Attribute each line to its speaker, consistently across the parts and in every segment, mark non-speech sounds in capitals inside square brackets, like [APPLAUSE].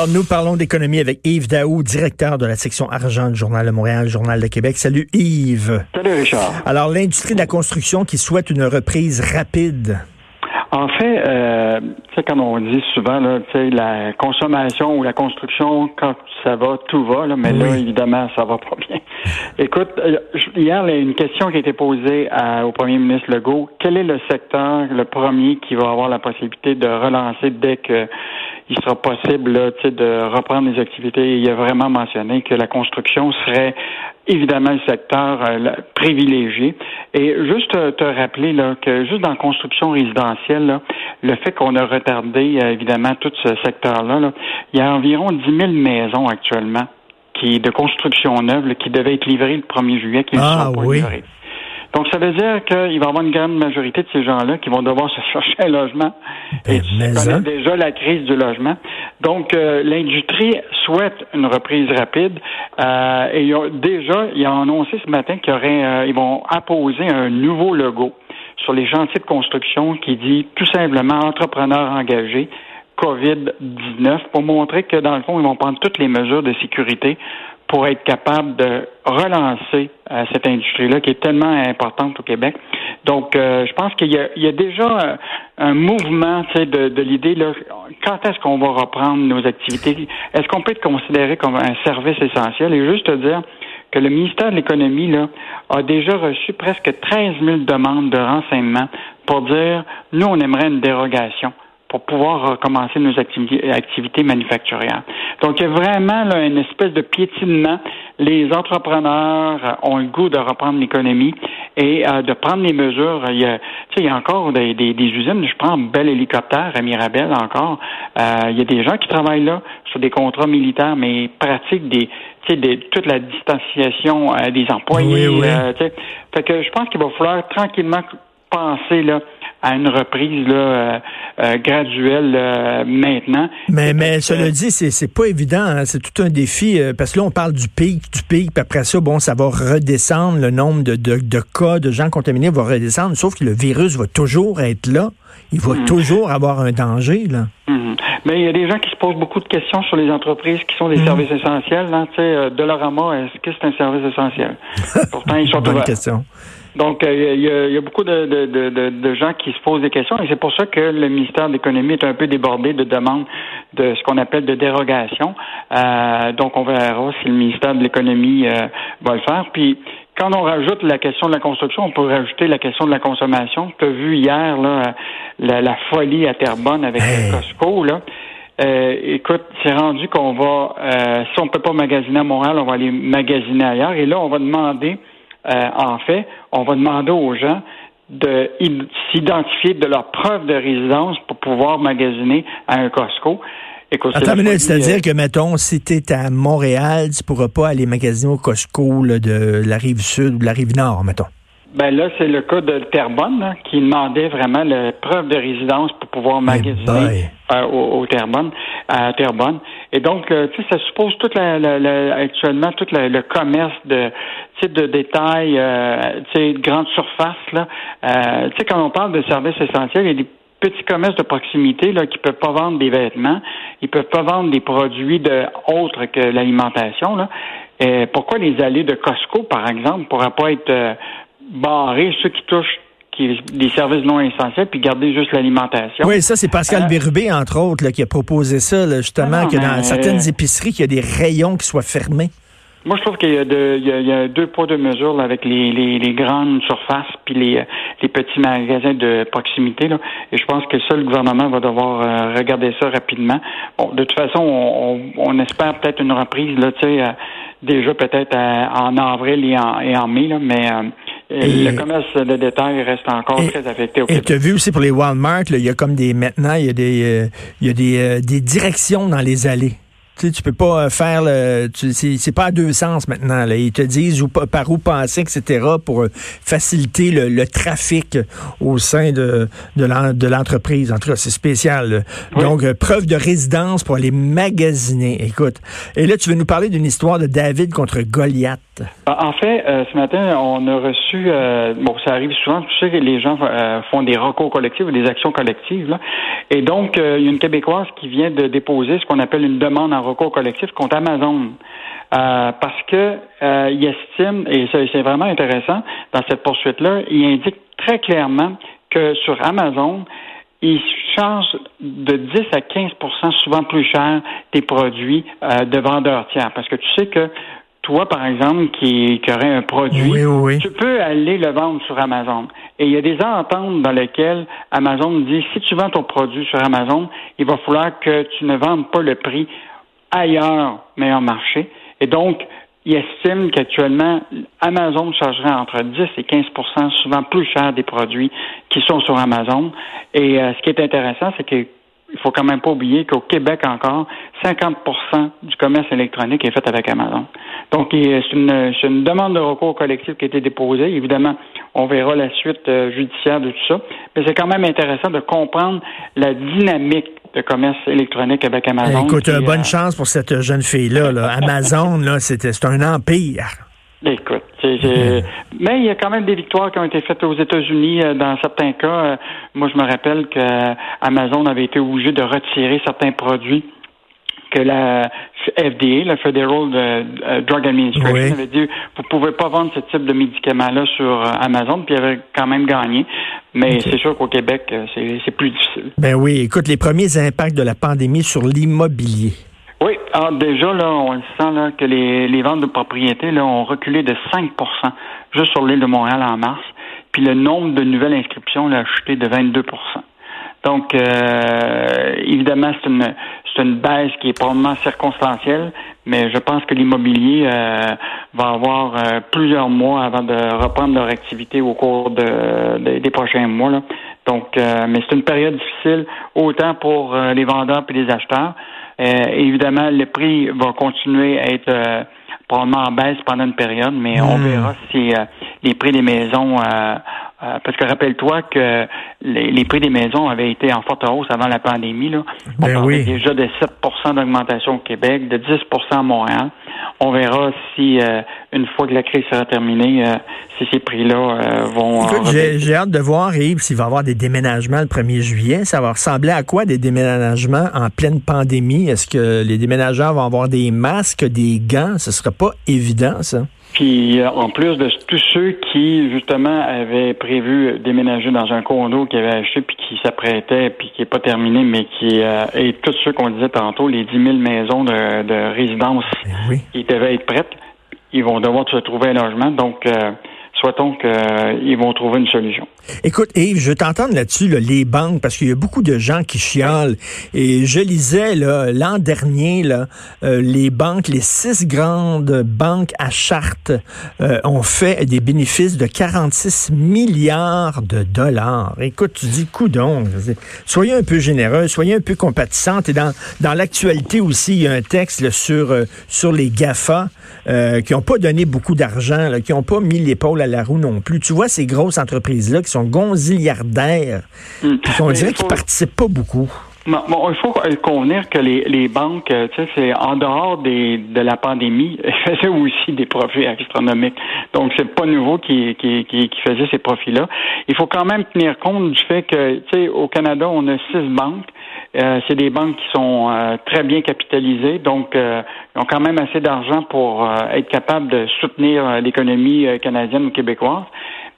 Speaker 1: Alors, nous parlons d'économie avec Yves Daou, directeur de la section argent du Journal de Montréal, Journal de Québec. Salut Yves.
Speaker 2: Salut Richard.
Speaker 1: Alors, l'industrie de la construction qui souhaite une reprise rapide.
Speaker 2: En fait, euh, tu sais, comme on dit souvent, là, la consommation ou la construction, quand ça va, tout va, là, mais là, évidemment, ça va pas bien. [LAUGHS] Écoute, euh, hier, il y a une question qui a été posée à- au premier ministre Legault. Quel est le secteur, le premier, qui va avoir la possibilité de relancer dès que il sera possible là, de reprendre les activités? Il a vraiment mentionné que la construction serait évidemment le secteur euh, privilégié. Et juste euh, te rappeler là, que juste dans la construction résidentielle, là, le fait qu'on a retardé euh, évidemment tout ce secteur-là, là, il y a environ 10 000 maisons actuellement qui de construction neuve qui devaient être livrées le 1er juillet, qui ne
Speaker 1: Ah,
Speaker 2: sont pas
Speaker 1: oui.
Speaker 2: livrées. Donc, ça veut dire qu'il va y avoir une grande majorité de ces gens-là qui vont devoir [LAUGHS] se chercher un logement.
Speaker 1: Ben,
Speaker 2: Et tu
Speaker 1: mais
Speaker 2: connais
Speaker 1: hein.
Speaker 2: déjà la crise du logement. Donc, euh, l'industrie souhaite une reprise rapide. Euh, et ils ont, déjà, ils ont annoncé ce matin qu'ils euh, ils vont apposer un nouveau logo sur les chantiers de construction qui dit tout simplement entrepreneurs engagés. COVID-19 pour montrer que dans le fond, ils vont prendre toutes les mesures de sécurité pour être capables de relancer euh, cette industrie-là qui est tellement importante au Québec. Donc, euh, je pense qu'il y y a déjà euh, un mouvement de, de l'idée, quand est-ce qu'on va reprendre nos activités? Est-ce qu'on peut être considéré comme un service essentiel? Et juste te dire que le ministère de l'Économie a déjà reçu presque 13 000 demandes de renseignements pour dire, nous, on aimerait une dérogation pour pouvoir recommencer nos activités, manufacturières. Donc, il y a vraiment là, une espèce de piétinement. Les entrepreneurs ont le goût de reprendre l'économie et euh, de prendre les mesures. Il y a, il y a encore des, usines. Je prends Bel Hélicoptère à Mirabel encore. Euh, il y a des gens qui travaillent là sur des contrats militaires, mais pratiquent des, des, toute la distanciation euh, des employés.
Speaker 1: Oui, oui.
Speaker 2: euh, fait que je pense qu'il va falloir tranquillement penser là à une reprise là, euh, graduelle maintenant.
Speaker 1: Mais, mais cela dit, c'est, c'est pas évident. hein. C'est tout un défi parce que là, on parle du pic, du pic, puis après ça, bon, ça va redescendre. Le nombre de, de, de cas de gens contaminés va redescendre, sauf que le virus va toujours être là. Il va
Speaker 2: Mhm.
Speaker 1: toujours avoir un danger, là.
Speaker 2: Mhm. Mais il y a des gens qui se posent beaucoup de questions sur les entreprises qui sont des
Speaker 1: Mhm.
Speaker 2: services essentiels. Hein, euh, Dollarama, est-ce que c'est un service essentiel? [LAUGHS] Pourtant, ils sont
Speaker 1: Bonne question.
Speaker 2: Donc, euh, il y, a, il y a beaucoup de, de, de, de- de gens qui se posent des questions et c'est pour ça que le ministère de l'Économie est un peu débordé de demandes de ce qu'on appelle de dérogation. Euh, donc, on verra si le ministère de l'Économie euh, va le faire. Puis, quand on rajoute la question de la construction, on peut rajouter la question de la consommation. Tu as vu hier là, la, la folie à Terrebonne avec
Speaker 1: Hey.
Speaker 2: le Costco. Là. Euh, écoute, c'est rendu qu'on va, euh, si on ne peut pas magasiner à Montréal, on va aller magasiner ailleurs. Et là, on va demander, euh, en fait, on va demander aux gens de s'identifier de leur preuve de résidence pour pouvoir magasiner à un Costco.
Speaker 1: C'est-à-dire
Speaker 2: euh,
Speaker 1: que, mettons, si tu es à Montréal, tu pourras pas aller magasiner au Costco là, de la rive sud ou de la rive nord, mettons.
Speaker 2: Ben là, c'est le cas de Terrebonne là, qui demandait vraiment la preuve de résidence pour pouvoir magasiner
Speaker 1: boy.
Speaker 2: euh, au, au Terrebonne, à Terrebonne. Et donc, euh, tu sais, ça suppose toute la, la- la- actuellement tout la- le commerce de sais, de détail, euh, tu sais, de grande surface là. Euh, tu sais, quand on parle de services essentiels, il y a des petits commerces de proximité là qui peuvent pas vendre des vêtements, ils peuvent pas vendre des produits de autres que l'alimentation là. Et pourquoi les allées de Costco, par exemple, pourraient pas être euh, barrés ceux qui touchent qui, des services non essentiels puis garder juste l'alimentation?
Speaker 1: Oui, ça, c'est Pascal
Speaker 2: Euh,
Speaker 1: Bérubé, entre autres, là, qui a proposé ça, là, justement,
Speaker 2: Ah non,
Speaker 1: que dans
Speaker 2: mais-
Speaker 1: certaines épiceries, qu'il y a des rayons qui soient fermés.
Speaker 2: Moi, je trouve qu'il y a, de, il y a, il y a deux poids, deux mesures là, avec les, les, les grandes surfaces puis les, les petits magasins de proximité. Là. Et je pense que ça, le gouvernement va devoir euh, regarder ça rapidement. Bon, de toute façon, on, on, on espère peut-être une reprise, là, tu sais, euh, déjà peut-être euh, en avril et en, et en mai, là, mais euh,
Speaker 1: Et-
Speaker 2: le commerce de détail reste encore
Speaker 1: Et-
Speaker 2: très affecté au
Speaker 1: Et tu as vu aussi pour les Walmart, il y a comme des maintenant, il y a des, euh, il y a des, euh, des directions dans les allées. Tu sais, tu peux pas euh, faire le. tu- C'est c'est pas à deux sens maintenant. Là. Ils te disent où, par où passer, etc. pour euh, faciliter le, le trafic au sein de, de l'en- de l'entreprise. En tout cas, c'est spécial.
Speaker 2: Oui.
Speaker 1: Donc, euh, preuve de résidence pour aller magasiner. Écoute. Et là, tu veux nous parler d'une histoire de David contre Goliath.
Speaker 2: En fait, euh, ce matin, on a reçu, euh, bon, ça arrive souvent, tu sais que les gens euh, font des recours collectifs ou des actions collectives, là. et donc euh, il y a une Québécoise qui vient de déposer ce qu'on appelle une demande en recours collectif contre Amazon. Euh, parce que euh, il estime, et c'est vraiment intéressant dans cette poursuite-là, il indique très clairement que sur Amazon, ils chargent de 10 à 15% souvent plus cher des produits euh, de vendeurs tiers. Parce que tu sais que toi, par exemple, qui, qui aurait un produit,
Speaker 1: Oui, oui, oui.
Speaker 2: tu peux aller le vendre sur Amazon. Et il y a des ententes dans lesquelles Amazon dit si tu vends ton produit sur Amazon, il va falloir que tu ne vendes pas le prix ailleurs, meilleur marché. Et donc, il estime qu'actuellement, Amazon chargerait entre 10 et 15% souvent plus cher des produits qui sont sur Amazon. Et euh, ce qui est intéressant, c'est que il faut quand même pas oublier qu'au Québec encore, 50% du commerce électronique est fait avec Amazon. Donc, c'est une, une demande de recours collectif qui a été déposée. Évidemment, on verra la suite euh, judiciaire de tout ça. Mais c'est quand même intéressant de comprendre la dynamique de commerce électronique avec Amazon.
Speaker 1: Écoute,
Speaker 2: qui,
Speaker 1: euh, bonne
Speaker 2: euh,
Speaker 1: chance pour cette jeune fille-là. là. Amazon, là, c'était- c'est un empire.
Speaker 2: Écoute, mais il y a quand même des victoires qui ont été faites aux États-Unis euh, dans certains cas. euh, moi, je me rappelle que euh, Amazon avait été obligé de retirer certains produits que la FDA, la Federal Drug Administration,
Speaker 1: Oui.
Speaker 2: avait dit vous pouvez pas vendre ce type de médicaments-là sur Amazon, puis il avait quand même gagné. Mais c'est sûr qu'au Québec, c'est c'est plus difficile.
Speaker 1: Ben oui, écoute, les premiers impacts de la pandémie sur l'immobilier.
Speaker 2: Oui, alors déjà, là, on le sent là, que les, les ventes de propriétés là, ont reculé de 5% juste sur l'île de Montréal en mars. Puis le nombre de nouvelles inscriptions là, a chuté de 22% Donc, euh, évidemment, c'est une, c'est une baisse qui est probablement circonstancielle, mais je pense que l'immobilier euh, va avoir euh, plusieurs mois avant de reprendre leur activité au cours de, de- des prochains mois. Là. Donc, euh, mais c'est une période difficile autant pour euh, les vendeurs et les acheteurs. Euh, évidemment, le prix va continuer à être euh, probablement en baisse pendant une période, mais on
Speaker 1: Hmm.
Speaker 2: verra si euh, les prix des maisons, euh, parce que rappelle-toi que les, les prix des maisons avaient été en forte hausse avant la pandémie. Là. On
Speaker 1: Ben
Speaker 2: parlait
Speaker 1: oui.
Speaker 2: déjà de 7% d'augmentation au Québec, de 10% à Montréal. On verra si, euh, une fois que la crise sera terminée, euh, si ces prix-là vont...
Speaker 1: Écoute, j'ai hâte de voir, Yves, s'il va y avoir des déménagements le 1er juillet. Ça va ressembler à quoi des déménagements en pleine pandémie? Est-ce que les déménageurs vont avoir des masques, des gants? Ce sera pas évident, ça.
Speaker 2: Puis euh, en plus de tous ceux qui justement avaient prévu déménager dans un condo qu'ils avaient acheté puis qui s'apprêtaient puis qui est pas terminé, mais qui euh, et tous ceux qu'on disait tantôt, les 10 000 maisons de, de résidence
Speaker 1: Ben oui.
Speaker 2: qui devaient être prêtes, ils vont devoir se trouver un logement. Donc euh, souhaitons qu'ils vont trouver une solution.
Speaker 1: Écoute, Yves, je veux t'entendre là-dessus, là, les banques, parce qu'il y a beaucoup de gens qui chialent. Et je lisais l'an dernier, là, euh, les banques, les six grandes banques à charte euh, ont fait des bénéfices de 46 milliards de dollars. Écoute, tu dis, coudon, soyez un peu généreux, soyez un peu compatissante. Et dans, dans l'actualité aussi, il y a un texte là, sur, euh, sur les GAFA euh, qui n'ont pas donné beaucoup d'argent, qui n'ont pas mis l'épaule à la roue non plus. Tu vois ces grosses entreprises-là qui sont gonziliardaires, puis qu'on
Speaker 2: Mais
Speaker 1: dirait
Speaker 2: il
Speaker 1: qu'ils
Speaker 2: faut-
Speaker 1: participent pas beaucoup.
Speaker 2: Bon, bon, il faut convenir que les, les banques, euh, tu sais, c'est en dehors des, de la pandémie, [LAUGHS] elles faisaient aussi des profits astronomiques. Donc, c'est pas nouveau qui, qui, qui, qui faisait ces profits-là. Il faut quand même tenir compte du fait que, tu sais, au Canada, on a six banques. Euh, c'est des banques qui sont euh, très bien capitalisées, donc euh, ils ont quand même assez d'argent pour être capables de soutenir l'économie canadienne ou québécoise.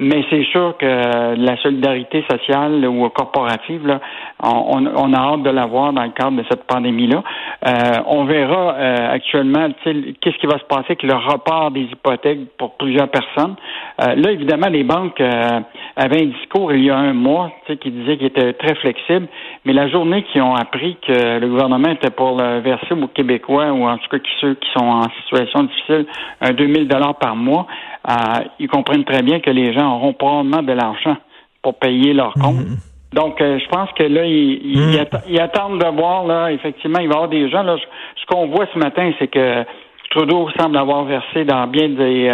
Speaker 2: Mais c'est sûr que la solidarité sociale ou corporative, là, on, on a hâte de la voir dans le cadre de cette pandémie-là. Euh, on verra euh, actuellement qu'est-ce qui va se passer avec le report des hypothèques pour plusieurs personnes. Euh, là, évidemment, les banques euh, avaient un discours il y a un mois tu sais, qui disait qu'il était très flexible, mais la journée qu'ils ont appris que le gouvernement était pour le verser aux Québécois ou en tout cas ceux qui sont en situation difficile un 2000 dollars par mois, euh, ils comprennent très bien que les gens auront probablement de l'argent pour payer leurs comptes. Donc, je pense que là, ils, attendent de voir, là, effectivement, il va y avoir des gens, là, ce qu'on voit ce matin, c'est que Trudeau semble avoir versé dans bien des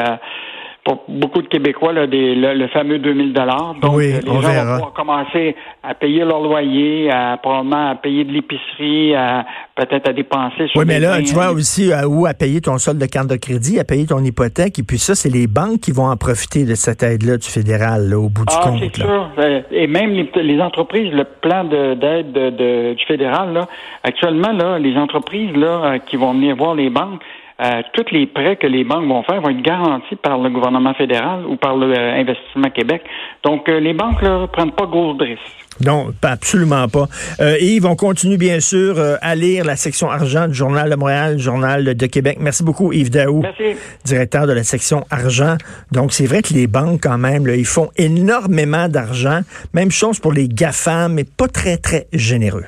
Speaker 2: pour beaucoup de Québécois là, des, le, fameux 2000 dollars. Donc,
Speaker 1: oui,
Speaker 2: les gens vont pouvoir commencer à payer leur loyer, à probablement à payer de l'épicerie, à peut-être à dépenser.
Speaker 1: Sur oui, mais là, tu vois aussi à, où à payer ton solde de carte de crédit, à payer ton hypothèque, et puis ça, c'est les banques qui vont en profiter de cette aide-là du fédéral au bout du
Speaker 2: ah,
Speaker 1: compte.
Speaker 2: c'est sûr. Euh, et même les, entreprises, le plan d'aide de, du fédéral, là, actuellement, là, les entreprises là, euh, qui vont venir voir les banques, euh, tous les prêts que les banques vont faire vont être garantis par le gouvernement fédéral ou par l'Investissement Québec. Donc, euh, les banques ne prennent pas gros de risques.
Speaker 1: Non, absolument pas. Euh, Yves, on continue bien sûr euh, à lire la section argent du Journal de Montréal, Journal de Québec. Merci beaucoup, Yves Daou, directeur de la section argent. Donc, c'est vrai que les banques, quand même, ils font énormément d'argent. Même chose pour les GAFAM, mais pas très, très généreux.